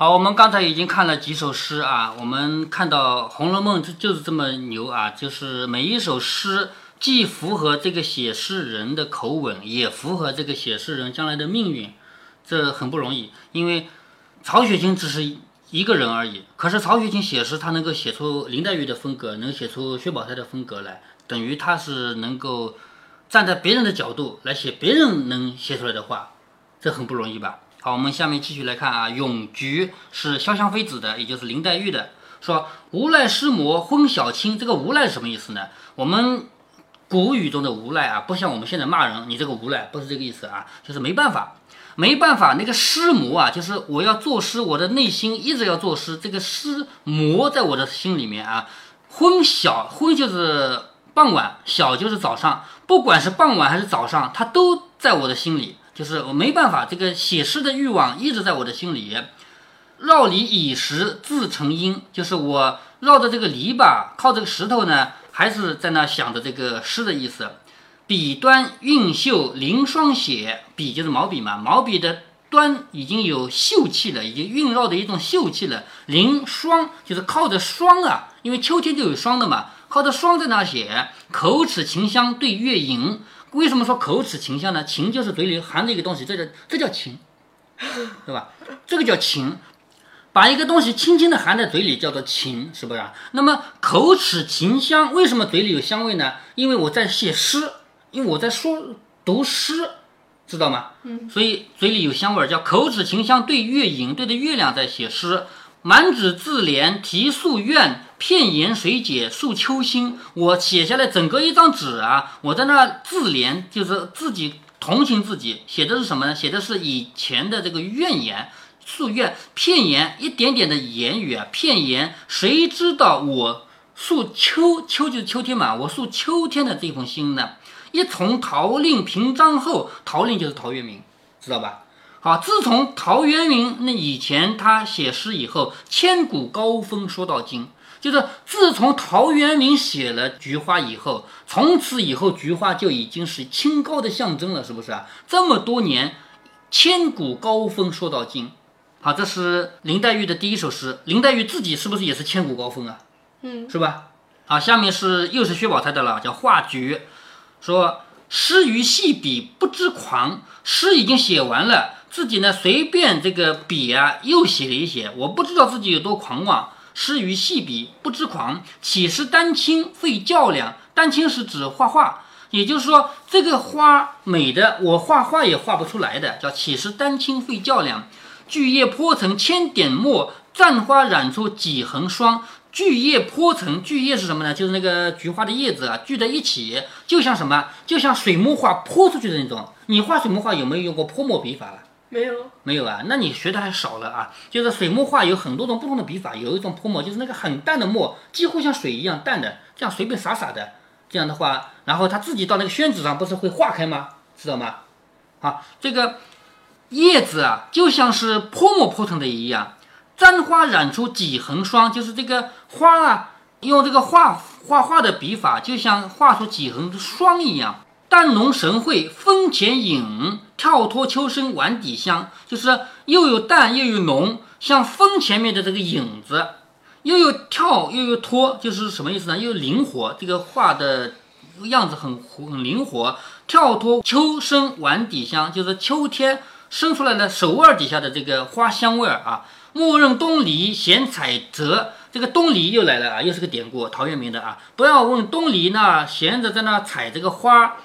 好，我们刚才已经看了几首诗啊，我们看到《红楼梦》就就是这么牛啊，就是每一首诗既符合这个写诗人的口吻，也符合这个写诗人将来的命运，这很不容易。因为曹雪芹只是一个人而已，可是曹雪芹写诗，他能够写出林黛玉的风格，能写出薛宝钗的风格来，等于他是能够站在别人的角度来写别人能写出来的话，这很不容易吧？好，我们下面继续来看啊，《咏菊》是潇湘妃子的，也就是林黛玉的。说无赖师魔昏小青，这个无赖是什么意思呢？我们古语中的无赖啊，不像我们现在骂人，你这个无赖不是这个意思啊，就是没办法，没办法。那个师魔啊，就是我要作诗，我的内心一直要作诗，这个诗魔在我的心里面啊。昏小昏就是傍晚，小就是早上，不管是傍晚还是早上，它都在我的心里。就是我没办法，这个写诗的欲望一直在我的心里。绕篱倚石自成阴，就是我绕着这个篱笆，靠这个石头呢，还是在那想着这个诗的意思。笔端韵秀临霜写，笔就是毛笔嘛，毛笔的端已经有秀气了，已经蕴绕的一种秀气了。临霜就是靠着霜啊，因为秋天就有霜的嘛，靠着霜在那写。口齿清香对月吟。为什么说口齿清香呢？情就是嘴里含着一个东西，这叫这叫情，对吧？这个叫情，把一个东西轻轻的含在嘴里叫做情，是不是？那么口齿清香，为什么嘴里有香味呢？因为我在写诗，因为我在说读诗，知道吗？嗯，所以嘴里有香味儿，叫口齿清香对月影，对着月亮在写诗。满纸自怜题素怨，片言水解诉秋心。我写下来整个一张纸啊，我在那自怜，就是自己同情自己。写的是什么呢？写的是以前的这个怨言、夙愿、片言，一点点的言语啊，片言。谁知道我诉秋秋就是秋天嘛，我诉秋天的这封心呢？一从陶令平章后，陶令就是陶渊明，知道吧？好，自从陶渊明那以前他写诗以后，千古高峰说到今，就是自从陶渊明写了菊花以后，从此以后菊花就已经是清高的象征了，是不是啊？这么多年，千古高峰说到今。好，这是林黛玉的第一首诗。林黛玉自己是不是也是千古高峰啊？嗯，是吧？好，下面是又是薛宝钗的了，叫画菊，说诗于细笔不知狂，诗已经写完了。自己呢，随便这个笔啊，又写了一写。我不知道自己有多狂妄。诗于细笔不知狂，岂是丹青费较量？丹青是指画画，也就是说，这个花美的，我画画也画不出来的，叫岂是丹青费较量？巨叶泼成千点墨，绽花染出几横霜。巨叶泼成，巨叶是什么呢？就是那个菊花的叶子啊，聚在一起，就像什么？就像水墨画泼出去的那种。你画水墨画有没有用过泼墨笔法了？没有，没有啊，那你学的还少了啊。就是水墨画有很多种不同的笔法，有一种泼墨，就是那个很淡的墨，几乎像水一样淡的，这样随便洒洒的，这样的话，然后他自己到那个宣纸上不是会化开吗？知道吗？好，这个叶子啊，就像是泼墨泼成的一样，簪花染出几横霜，就是这个花啊，用这个画画画的笔法，就像画出几横霜一样。淡浓神会风前影，跳脱秋声碗底香，就是又有淡又有浓，像风前面的这个影子，又有跳又有脱，就是什么意思呢？又灵活，这个画的样子很很灵活。跳脱秋声碗底香，就是秋天生出来的手腕底下的这个花香味儿啊。莫认东篱闲采折，这个东篱又来了啊，又是个典故，陶渊明的啊。不要问东篱那闲着在那采这个花。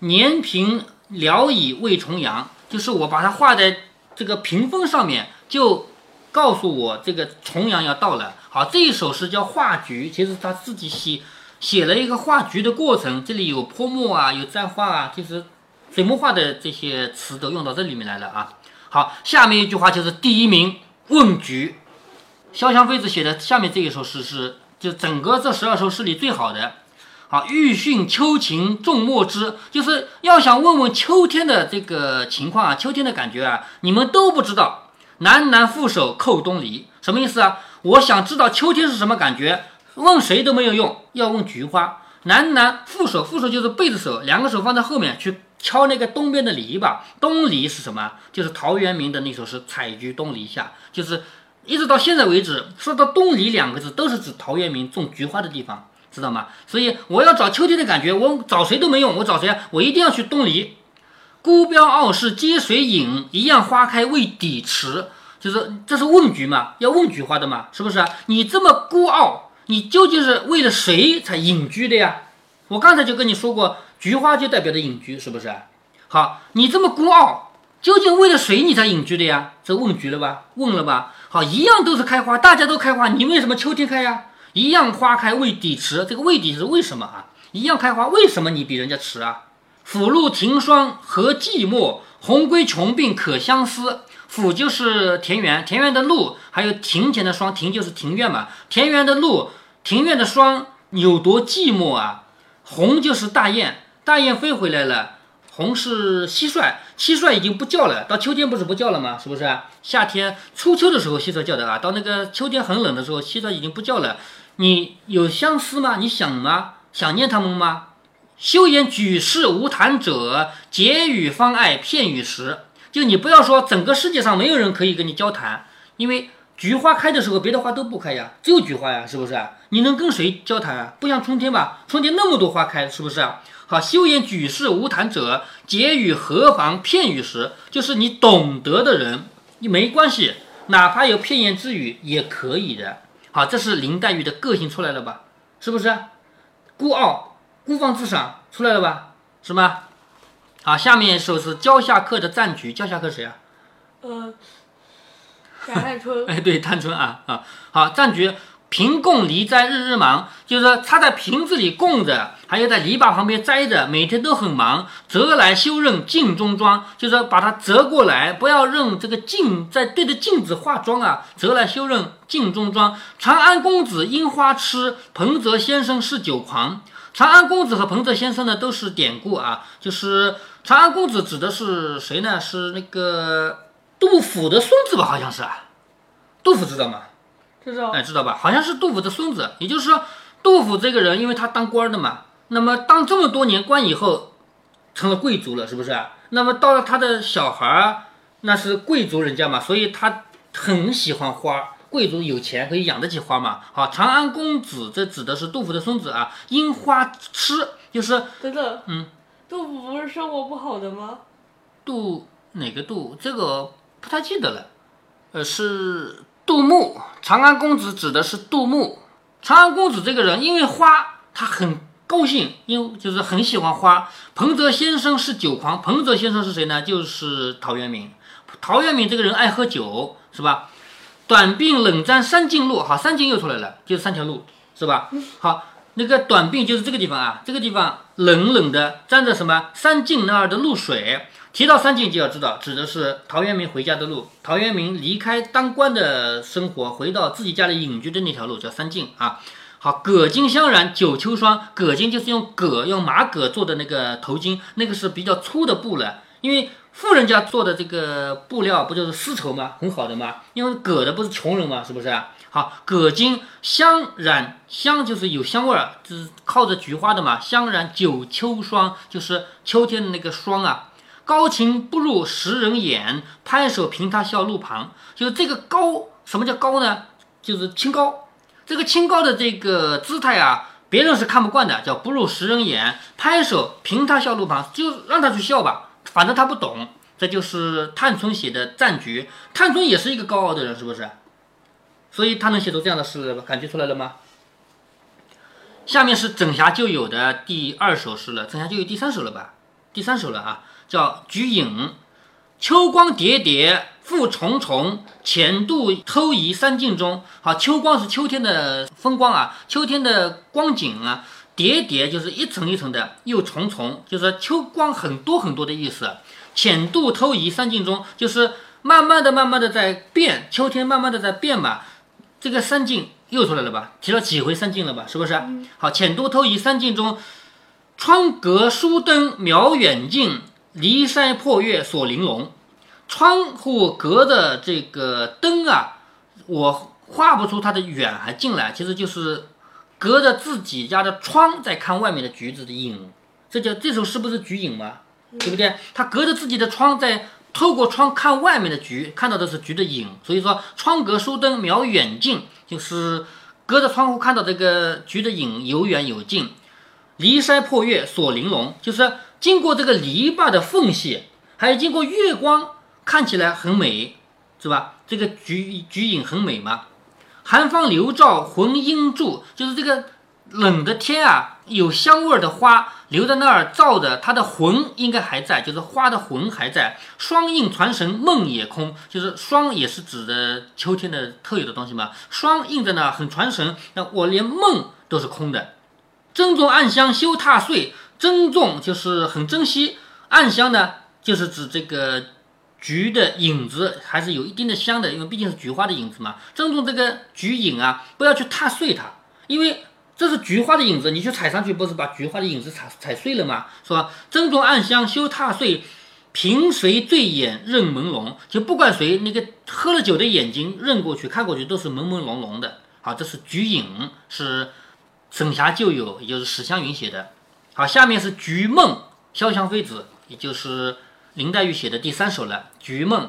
年平聊以为重阳，就是我把它画在这个屏风上面，就告诉我这个重阳要到了。好，这一首诗叫画菊，其实他自己写写了一个画菊的过程，这里有泼墨啊，有簪花啊，就是水墨画的这些词都用到这里面来了啊。好，下面一句话就是第一名问菊，潇湘妃子写的下面这一首诗是就整个这十二首诗里最好的。好，欲讯秋情众莫知，就是要想问问秋天的这个情况啊，秋天的感觉啊，你们都不知道。南南负手扣东篱，什么意思啊？我想知道秋天是什么感觉，问谁都没有用，要问菊花。南南负手，负手就是背着手，两个手放在后面去敲那个东边的篱笆。东篱是什么？就是陶渊明的那首诗《采菊东篱下》，就是一直到现在为止，说到东篱两个字，都是指陶渊明种菊花的地方，知道吗？所以我要找秋天的感觉，我找谁都没用，我找谁啊？我一定要去东篱。孤标傲世皆谁引？一样花开为底迟。就是这是问菊嘛，要问菊花的嘛，是不是啊？你这么孤傲，你究竟是为了谁才隐居的呀？我刚才就跟你说过，菊花就代表着隐居，是不是？好，你这么孤傲，究竟为了谁你才隐居的呀？这问菊了吧？问了吧？好，一样都是开花，大家都开花，你为什么秋天开呀？一样花开未抵迟，这个未抵是为什么啊？一样开花，为什么你比人家迟啊？府路庭霜何寂寞，鸿归穷病可相思。府就是田园，田园的路，还有庭前的霜，庭就是庭院嘛。田园的路，庭院的霜有多寂寞啊？鸿就是大雁，大雁飞回来了。鸿是蟋蟀，蟋蟀已经不叫了。到秋天不是不叫了吗？是不是？夏天初秋的时候蟋蟀叫的啊。到那个秋天很冷的时候，蟋蟀已经不叫了。你有相思吗？你想吗？想念他们吗？休言举世无谈者，结语方爱片语时。就你不要说整个世界上没有人可以跟你交谈，因为菊花开的时候，别的花都不开呀，只有菊花呀，是不是？你能跟谁交谈啊？不像春天吧，春天那么多花开，是不是？好，休言举世无谈者，结语何妨片语时，就是你懂得的人，你没关系，哪怕有片言之语也可以的。好，这是林黛玉的个性出来了吧？是不是？孤傲、孤芳自赏出来了吧？是吗？好，下面一首是蕉下客的赞菊。蕉下客谁啊？呃，贾探春。哎，对，探春啊啊。好，赞菊。瓶供梨栽日日忙，就是说他在瓶子里供着，还要在篱笆旁边栽着，每天都很忙。折来修任镜中妆，就是把它折过来，不要用这个镜在对着镜子化妆啊。折来修任镜中妆。长安公子樱花痴，彭泽先生是酒狂。长安公子和彭泽先生呢，都是典故啊，就是。长安公子指的是谁呢？是那个杜甫的孙子吧？好像是啊。杜甫知道吗？知道。哎，知道吧？好像是杜甫的孙子。也就是说，杜甫这个人，因为他当官的嘛，那么当这么多年官以后，成了贵族了，是不是？那么到了他的小孩儿，那是贵族人家嘛，所以他很喜欢花。贵族有钱可以养得起花嘛？好，长安公子这指的是杜甫的孙子啊。樱花痴就是等等，嗯。杜甫不是生活不好的吗？杜哪个杜？这个不太记得了。呃，是杜牧。长安公子指的是杜牧。长安公子这个人，因为花，他很高兴，因为就是很喜欢花。彭泽先生是酒狂。彭泽先生是谁呢？就是陶渊明。陶渊明这个人爱喝酒，是吧？短病冷沾三径路，好，三径又出来了，就是三条路，是吧？好。那个短病就是这个地方啊，这个地方冷冷的沾着什么三径那儿的露水。提到三径就要知道，指的是陶渊明回家的路。陶渊明离开当官的生活，回到自己家里隐居的那条路叫三径啊。好，葛巾香染九秋霜，葛巾就是用葛用马葛做的那个头巾，那个是比较粗的布了，因为。富人家做的这个布料不就是丝绸吗？很好的吗？因为葛的不是穷人吗？是不是？好，葛巾香染香就是有香味儿，就是靠着菊花的嘛。香染九秋霜就是秋天的那个霜啊。高情不入时人眼，拍手凭他笑路旁。就是这个高，什么叫高呢？就是清高。这个清高的这个姿态啊，别人是看不惯的，叫不入时人眼。拍手凭他笑路旁，就让他去笑吧。反正他不懂，这就是探春写的战菊。探春也是一个高傲的人，是不是？所以他能写出这样的诗，感觉出来了吗？下面是枕霞旧友的第二首诗了，枕霞旧友第三首了吧？第三首了啊，叫《菊影》。秋光叠叠复重重，浅度偷移三径中。好，秋光是秋天的风光啊，秋天的光景啊。叠叠就是一层一层的，又重重，就是秋光很多很多的意思。浅度偷移三径中，就是慢慢的、慢慢的在变，秋天慢慢的在变嘛。这个三径又出来了吧？提了几回三径了吧？是不是？好，浅度偷移三径中，窗隔疏灯描远近，离山破月锁玲珑。窗户隔的这个灯啊，我画不出它的远还近来，其实就是。隔着自己家的窗在看外面的橘子的影，这叫这首诗不是橘影吗？对不对？他隔着自己的窗在透过窗看外面的橘，看到的是橘的影。所以说，窗格疏灯描远近，就是隔着窗户看到这个橘的影有远有近。篱筛破月锁玲珑，就是经过这个篱笆的缝隙，还有经过月光，看起来很美，是吧？这个菊菊影很美嘛。寒芳流照魂应驻，就是这个冷的天啊，有香味儿的花留在那儿照着，它的魂应该还在，就是花的魂还在。霜映传神梦也空，就是霜也是指的秋天的特有的东西嘛。霜映在那很传神，那我连梦都是空的。珍重暗香休踏碎，珍重就是很珍惜，暗香呢就是指这个。菊的影子还是有一定的香的，因为毕竟是菊花的影子嘛。珍重这个菊影啊，不要去踏碎它，因为这是菊花的影子，你去踩上去不是把菊花的影子踩踩碎了吗？是吧？珍重暗香休踏碎，凭谁醉眼认朦胧？就不管谁那个喝了酒的眼睛认过去看过去都是朦朦胧胧的。好，这是菊影，是沈霞旧友，也就是史湘云写的。好，下面是菊梦，潇湘妃子，也就是。林黛玉写的第三首了，《菊梦》。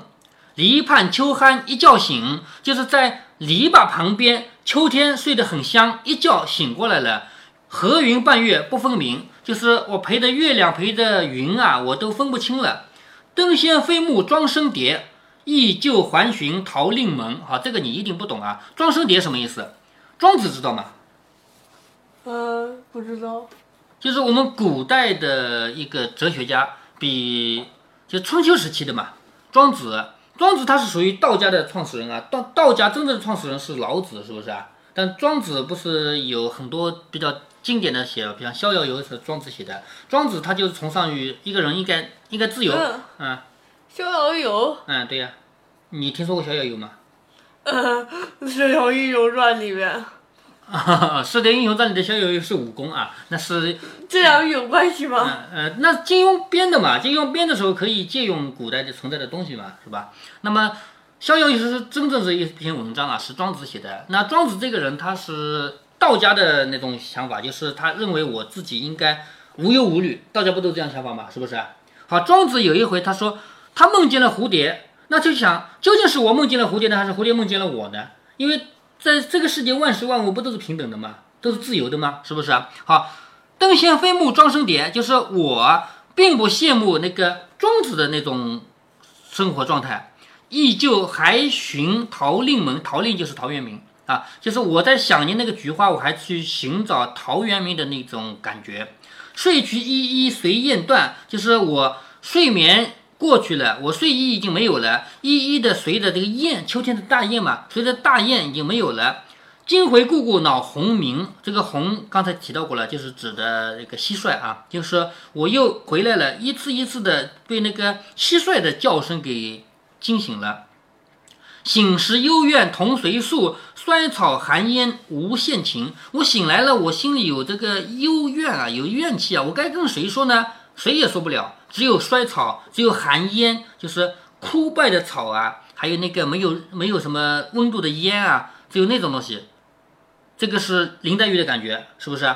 篱畔秋酣一觉醒，就是在篱笆旁边，秋天睡得很香，一觉醒过来了。和云伴月不分明，就是我陪着月亮，陪着云啊，我都分不清了。灯仙飞木庄生蝶，忆旧还寻桃令门。好，这个你一定不懂啊。庄生蝶什么意思？庄子知道吗？呃，不知道。就是我们古代的一个哲学家，比。就春秋时期的嘛，庄子，庄子他是属于道家的创始人啊。道道家真正的创始人是老子，是不是啊？但庄子不是有很多比较经典的写，比方《逍遥游》是庄子写的。庄子他就是崇尚于一个人应该应该自由，嗯，《逍遥游》，嗯，对呀，你听说过《逍遥游》吗？呃，《逍遥英雄传》里面。《射雕英雄传》里的逍遥游是武功啊，那是这两有关系吗？呃，那金庸编的嘛，金庸编的时候可以借用古代的存在的东西嘛，是吧？那么《逍遥游》是真正是一篇文章啊，是庄子写的。那庄子这个人他是道家的那种想法，就是他认为我自己应该无忧无虑。道家不都这样想法吗？是不是？好，庄子有一回他说他梦见了蝴蝶，那就想究竟是我梦见了蝴蝶呢，还是蝴蝶梦见了我呢？因为在这个世界，万事万物不都是平等的吗？都是自由的吗？是不是啊？好，登仙飞木庄生蝶，就是我并不羡慕那个庄子的那种生活状态，依旧还寻陶令门，陶令就是陶渊明啊，就是我在想念那个菊花，我还去寻找陶渊明的那种感觉。睡去依依随雁断，就是我睡眠。过去了，我睡衣已经没有了，一一的随着这个雁，秋天的大雁嘛，随着大雁已经没有了。今回故故恼鸿鸣，这个鸿刚才提到过了，就是指的那个蟋蟀啊，就是说我又回来了，一次一次的被那个蟋蟀的叫声给惊醒了。醒时幽怨同随宿，衰草寒烟无限情。我醒来了，我心里有这个幽怨啊，有怨气啊，我该跟谁说呢？谁也说不了。只有衰草，只有寒烟，就是枯败的草啊，还有那个没有没有什么温度的烟啊，只有那种东西。这个是林黛玉的感觉，是不是？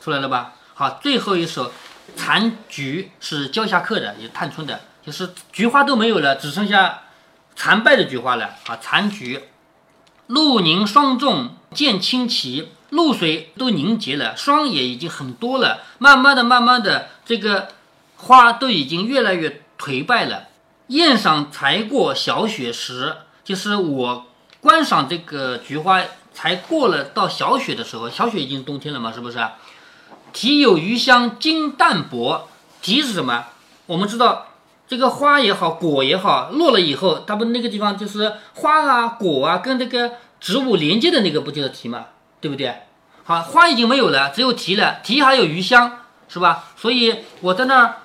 出来了吧？好，最后一首《残菊》是焦下客的，也探春的，就是菊花都没有了，只剩下残败的菊花了啊。残菊，露凝霜重渐清奇，露水都凝结了，霜也已经很多了，慢慢的，慢慢的，这个。花都已经越来越颓败了。宴赏才过小雪时，就是我观赏这个菊花才过了到小雪的时候，小雪已经冬天了嘛，是不是？体有余香经淡薄，体是什么？我们知道这个花也好，果也好，落了以后，它不那个地方就是花啊、果啊，跟这个植物连接的那个不就是体嘛，对不对？好，花已经没有了，只有体了，体还有余香，是吧？所以我在那儿。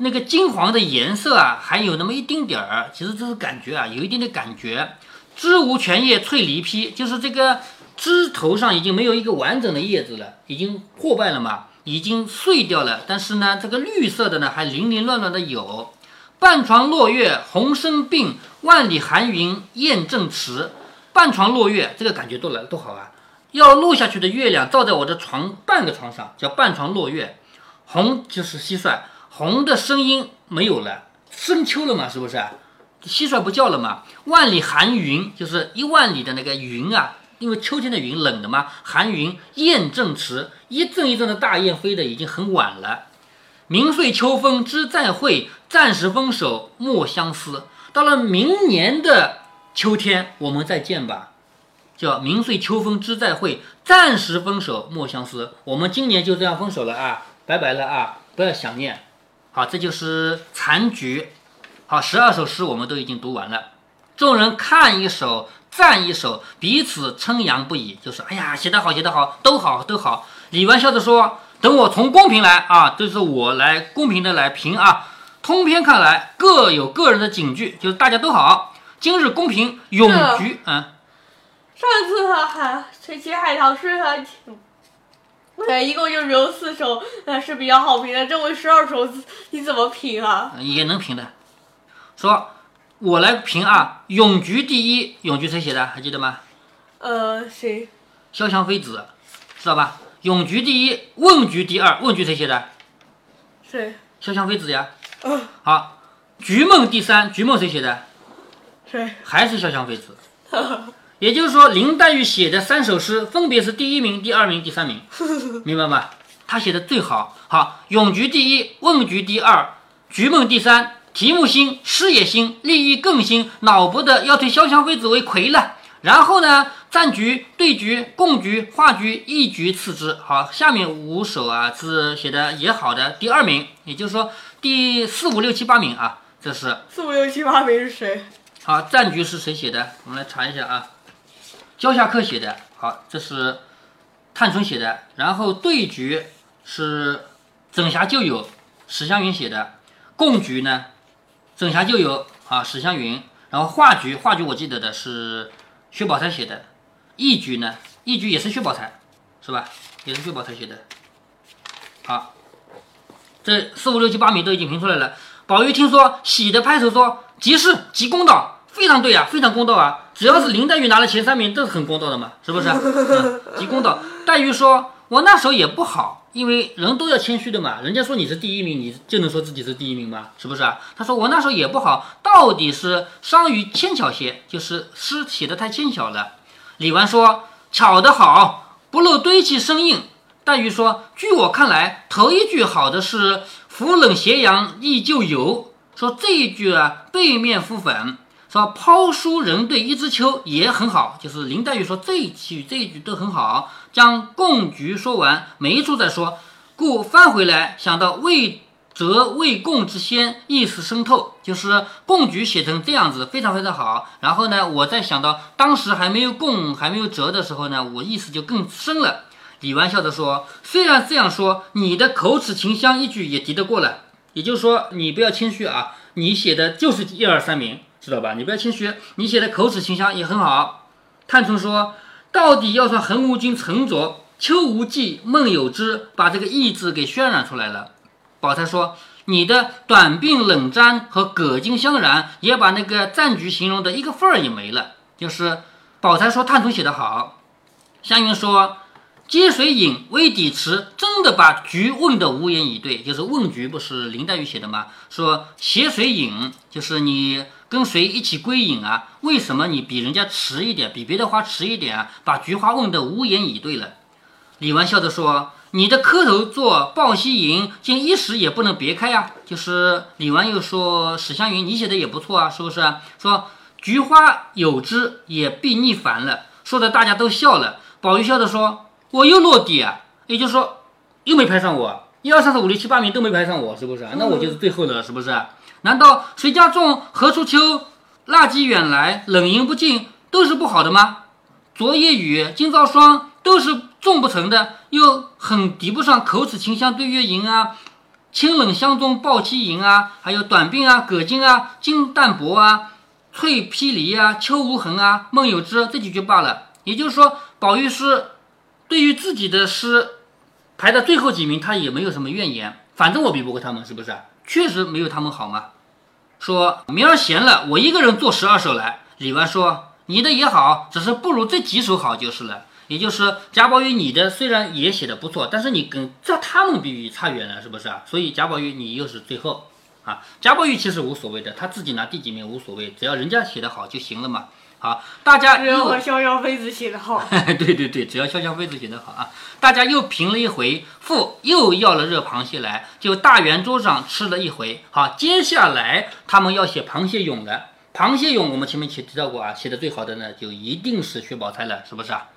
那个金黄的颜色啊，还有那么一丁点儿，其实这是感觉啊，有一定的感觉。枝无全叶翠离披，就是这个枝头上已经没有一个完整的叶子了，已经破败了嘛，已经碎掉了。但是呢，这个绿色的呢，还零零乱乱的有。半床落月红生病，万里寒云雁正迟。半床落月，这个感觉多来多好啊！要落下去的月亮照在我的床半个床上，叫半床落月。红就是蟋蟀。红的声音没有了，深秋了嘛，是不是？蟋蟀不叫了嘛？万里寒云就是一万里的那个云啊，因为秋天的云冷的嘛。寒云雁正迟，一阵一阵的大雁飞的已经很晚了。明岁秋风知再会，暂时分手莫相思。到了明年的秋天，我们再见吧。叫明岁秋风知再会，暂时分手莫相思。我们今年就这样分手了啊，拜拜了啊，不要想念。好，这就是残局。好，十二首诗我们都已经读完了。众人看一首，赞一首，彼此称扬不已，就说：“哎呀，写得好，写得好，都好，都好。”李纨笑着说。等我从公平来啊，这是我来公平的来评啊。通篇看来各有个人的警句，就是大家都好。今日公平永局嗯。上次海这写海棠诗还挺，对，一共就只有四首，那是比较好评的。这回十二首，你怎么评啊？也能评的。说，我来评啊。永局第一，永局谁写的？还记得吗？呃，谁？潇湘妃子，知道吧？咏菊第一，问菊第二。问菊谁写的？谁？潇湘妃子呀。嗯。好，菊梦第三。菊梦谁写的？谁？还是潇湘妃子。也就是说，林黛玉写的三首诗分别是第一名、第二名、第三名，明白吗？她写的最好。好，咏菊第一，问菊第二，菊梦第三。题目新，诗也新，立意更新，脑补的要推潇湘妃子为魁了。然后呢？战局、对局、共局、画局，一局次之。好，下面五首啊是写的也好的，第二名，也就是说第四五六七八名啊，这是四五六七八名是谁？好，战局是谁写的？我们来查一下啊，焦下客写的。好，这是探春写的。然后对局是整霞旧友史湘云写的。共局呢，整霞旧友啊史湘云。然后画局，画局我记得的是薛宝钗写的。义局呢？义局也是薛宝钗，是吧？也是薛宝钗写的。好，这四五六七八名都已经评出来了。宝玉听说，喜的拍手说：“极是，极公道，非常对啊，非常公道啊！只要是林黛玉拿了前三名，都是很公道的嘛，是不是？极公道。”黛玉说：“我那时候也不好，因为人都要谦虚的嘛。人家说你是第一名，你就能说自己是第一名吗？是不是啊？”他说：“我那时候也不好，到底是伤于牵巧些，就是诗写的太牵巧了。”李纨说：“巧得好，不露堆砌生硬。”黛玉说：“据我看来，头一句好的是‘扶冷斜阳忆旧游’。说这一句啊，背面敷粉。说‘抛书人对一枝秋’也很好。就是林黛玉说这一句这一句都很好。将共局说完，每一处再说，故翻回来想到魏。”则未共之先，意思深透，就是共局写成这样子，非常非常好。然后呢，我再想到当时还没有共，还没有折的时候呢，我意思就更深了。李纨笑着说：“虽然这样说，你的口齿清香一句也敌得过了。也就是说，你不要谦虚啊，你写的就是一二三名，知道吧？你不要谦虚，你写的口齿清香也很好。”探春说：“到底要算横无君沉着，秋无忌梦有之，把这个意字给渲染出来了。”宝钗说：“你的短鬓冷沾和葛巾香染，也把那个战局形容的一个份儿也没了。”就是宝钗说探春写得好，湘云说接水饮微底迟，真的把局问得无言以对。就是问局不是林黛玉写的吗？说携水饮就是你跟谁一起归隐啊？为什么你比人家迟一点，比别的花迟一点啊？把菊花问得无言以对了。李纨笑着说。你的磕头做抱膝吟，竟一时也不能别开呀！就是李纨又说史湘云，你写的也不错啊，是不是？说菊花有枝也必逆烦了，说的大家都笑了。宝玉笑着说：“我又落地啊，也就是说又没排上我，一二三四五六七八名都没排上我，是不是？那我就是最后的，是不是？难道谁家种何处秋，腊鸡远来，冷饮不尽，都是不好的吗？昨夜雨，今朝霜，都是。”种不成的，又很抵不上口齿清香对月吟啊，清冷香中抱膝吟啊，还有短鬓啊，葛巾啊，金淡泊啊，翠披离啊，秋无痕啊，梦有之这几句罢了。也就是说，宝玉诗对于自己的诗排到最后几名，他也没有什么怨言。反正我比不过他们，是不是？确实没有他们好嘛。说明儿闲了，我一个人做十二首来。李纨说：“你的也好，只是不如这几首好就是了。”也就是贾宝玉，你的虽然也写的不错，但是你跟这他们比比差远了，是不是啊？所以贾宝玉你又是最后。啊。贾宝玉其实无所谓的，他自己拿第几名无所谓，只要人家写的好就行了嘛。好，大家只要又和逍遥妃子写的好。对对对，只要潇潇妃子写得好啊！大家又评了一回，父又要了热螃蟹来，就大圆桌上吃了一回。好，接下来他们要写螃蟹咏了。螃蟹咏我们前面提提到过啊，写的最好的呢，就一定是薛宝钗了，是不是啊？